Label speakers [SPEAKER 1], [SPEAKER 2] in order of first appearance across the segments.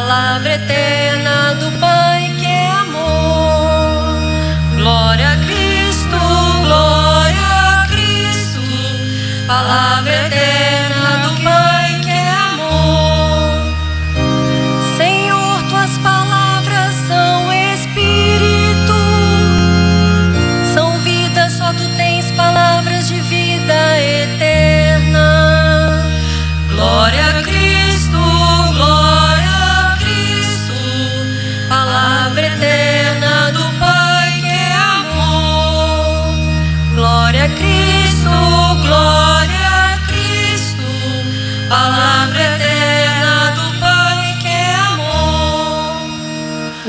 [SPEAKER 1] palavra eterna do Pai que é amor. Glória a Cristo, glória a Cristo, palavra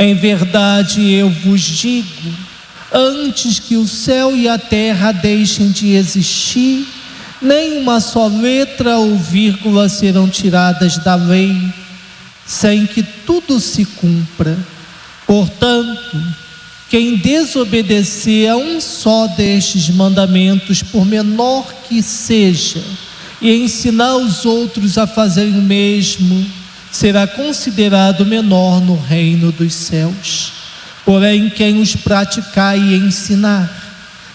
[SPEAKER 2] Em verdade eu vos digo: antes que o céu e a terra deixem de existir, nem uma só letra ou vírgula serão tiradas da lei, sem que tudo se cumpra. Portanto, quem desobedecer a um só destes mandamentos, por menor que seja, e ensinar os outros a fazerem o mesmo, será considerado menor no reino dos céus. Porém, quem os praticar e ensinar,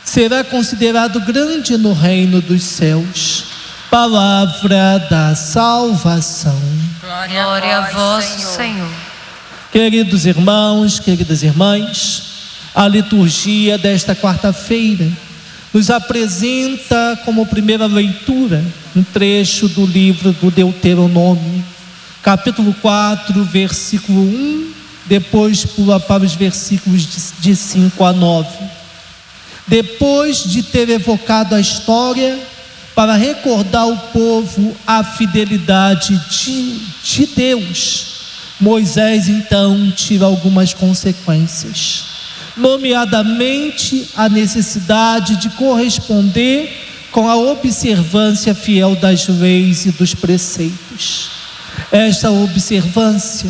[SPEAKER 2] será considerado grande no reino dos céus. Palavra da salvação.
[SPEAKER 1] Glória a vós, Senhor.
[SPEAKER 2] Queridos irmãos, queridas irmãs, a liturgia desta quarta-feira nos apresenta como primeira leitura um trecho do livro do Deuteronômio, capítulo 4, versículo 1, depois pula para os versículos de 5 a 9. Depois de ter evocado a história, para recordar o povo a fidelidade de, de Deus, Moisés então tira algumas consequências, nomeadamente a necessidade de corresponder com a observância fiel das leis e dos preceitos. Esta observância,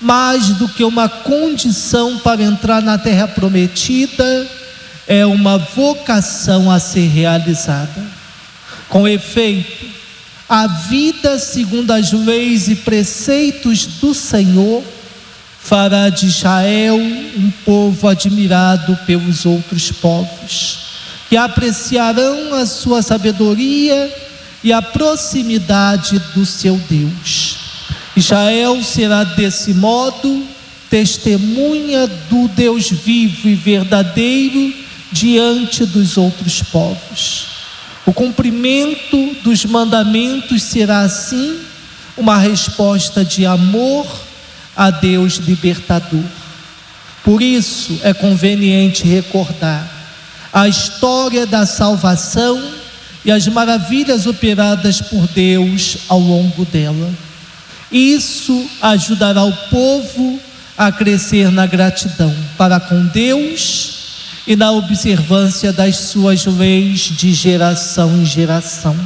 [SPEAKER 2] mais do que uma condição para entrar na terra prometida, é uma vocação a ser realizada. Com efeito, a vida segundo as leis e preceitos do Senhor fará de Israel um povo admirado pelos outros povos, que apreciarão a sua sabedoria e a proximidade do seu Deus. Israel será desse modo testemunha do Deus vivo e verdadeiro diante dos outros povos. O cumprimento dos mandamentos será assim uma resposta de amor a Deus libertador. Por isso é conveniente recordar a história da salvação e as maravilhas operadas por Deus ao longo dela. Isso ajudará o povo a crescer na gratidão para com Deus e na observância das suas leis de geração em geração.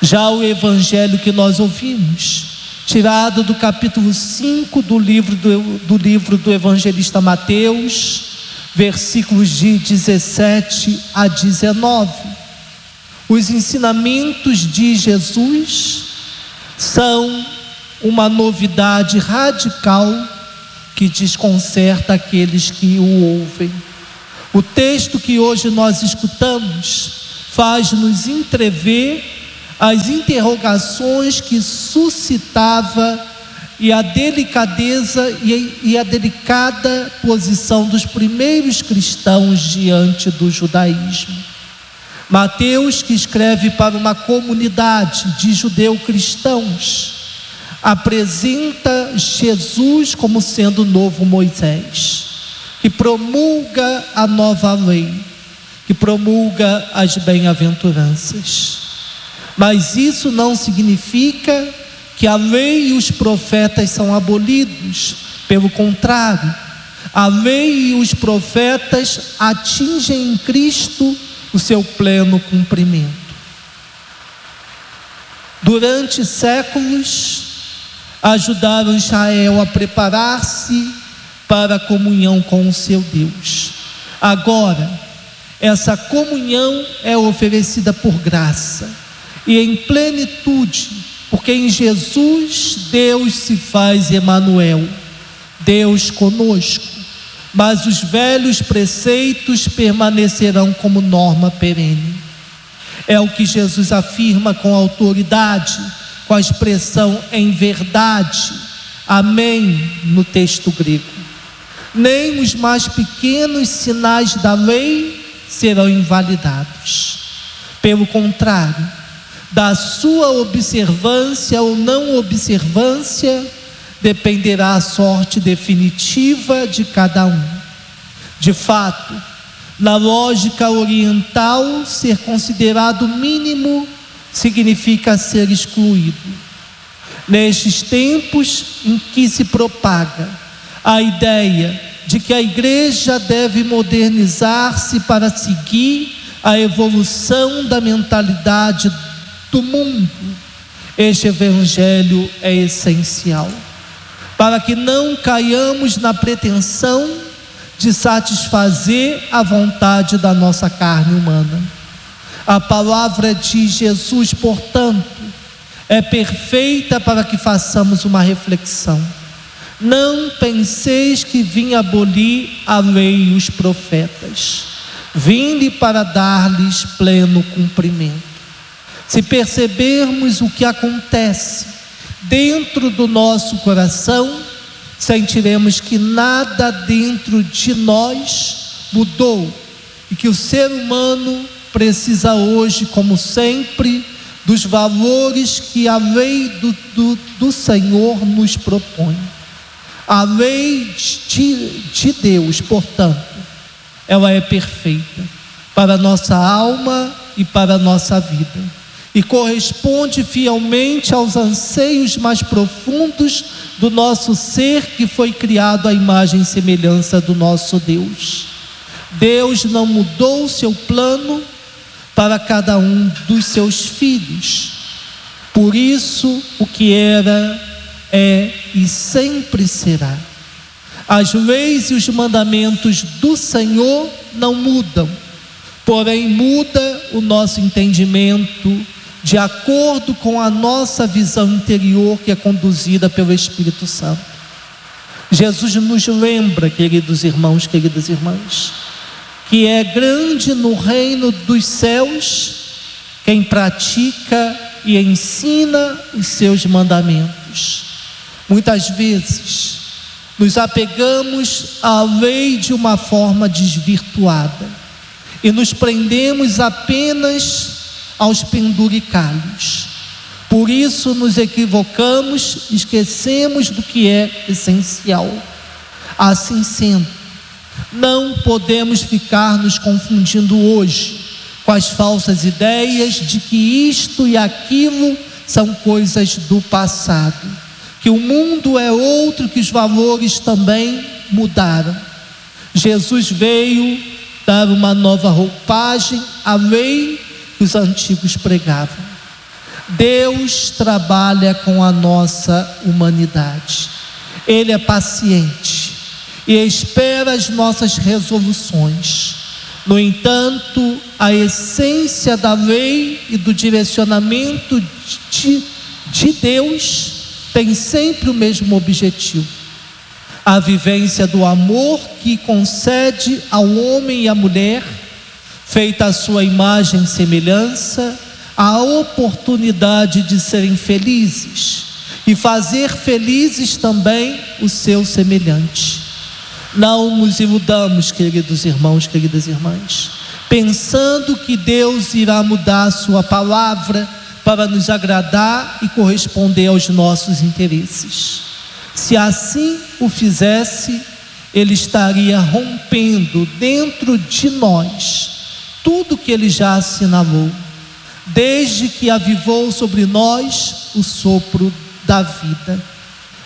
[SPEAKER 2] Já o evangelho que nós ouvimos, tirado do capítulo 5 do livro do, do livro do evangelista Mateus, versículos de 17 a 19. Os ensinamentos de Jesus são uma novidade radical que desconcerta aqueles que o ouvem. O texto que hoje nós escutamos faz-nos entrever as interrogações que suscitava e a delicadeza e, a delicada posição dos primeiros cristãos diante do judaísmo. Mateus, que escreve para uma comunidade de judeu-cristãos, apresenta Jesus como sendo o novo Moisés, que promulga a nova lei, que promulga as bem-aventuranças. Mas isso não significa que a lei e os profetas são abolidos. Pelo contrário, a lei e os profetas atingem em Cristo o seu pleno cumprimento. Durante séculos, ajudaram Israel a preparar-se para a comunhão com o seu Deus. Agora, essa comunhão é oferecida por graça e em plenitude, porque em Jesus Deus se faz Emanuel, Deus conosco. Mas os velhos preceitos permanecerão como norma perene. É o que Jesus afirma com autoridade, com a expressão em verdade. Amém no texto grego. Nem os mais pequenos sinais da lei serão invalidados. Pelo contrário, da sua observância ou não observância dependerá a sorte definitiva de cada um. De fato, na lógica oriental, ser considerado mínimo significa ser excluído. Nestes tempos em que se propaga a ideia de que a igreja deve modernizar-se para seguir a evolução da mentalidade do mundo, este evangelho é essencial para que não caiamos na pretensão de satisfazer a vontade da nossa carne humana. A palavra de Jesus, portanto, é perfeita para que façamos uma reflexão. Não penseis que vim abolir a lei e os profetas. Vim-lhe para dar-lhes pleno cumprimento. Se percebermos o que acontece dentro do nosso coração, sentiremos que nada dentro de nós mudou e que o ser humano precisa hoje, como sempre, dos valores que a lei do, do, do Senhor nos propõe. A lei de, de Deus, portanto, ela é perfeita para a nossa alma e para a nossa vida e corresponde fielmente aos anseios mais profundos do nosso ser que foi criado à imagem e semelhança do nosso Deus. Deus não mudou o seu plano para cada um dos seus filhos. Por isso, o que era, é e sempre será. As leis e os mandamentos do Senhor não mudam, porém muda o nosso entendimento de acordo com a nossa visão interior que é conduzida pelo Espírito Santo. Jesus nos lembra, queridos irmãos, queridas irmãs, que é grande no reino dos céus quem pratica e ensina os seus mandamentos. Muitas vezes nos apegamos à lei de uma forma desvirtuada e nos prendemos apenas aos penduricalhos. Por isso nos equivocamos, esquecemos do que é essencial. Assim sendo, não podemos ficar nos confundindo hoje com as falsas ideias de que isto e aquilo são coisas do passado, que o mundo é outro, que os valores também mudaram. Jesus veio dar uma nova roupagem à lei que os antigos pregavam. Deus trabalha com a nossa humanidade. Ele é paciente e espera as nossas resoluções. No entanto, a essência da lei e do direcionamento de, de Deus tem sempre o mesmo objetivo: a vivência do amor que concede ao homem e à mulher feita a sua imagem e semelhança, a oportunidade de serem felizes e fazer felizes também o seu semelhante. Não nos iludamos, queridos irmãos, queridas irmãs, pensando que Deus irá mudar sua palavra para nos agradar e corresponder aos nossos interesses. Se assim o fizesse, ele estaria rompendo dentro de nós tudo que ele já assinalou, desde que avivou sobre nós o sopro da vida.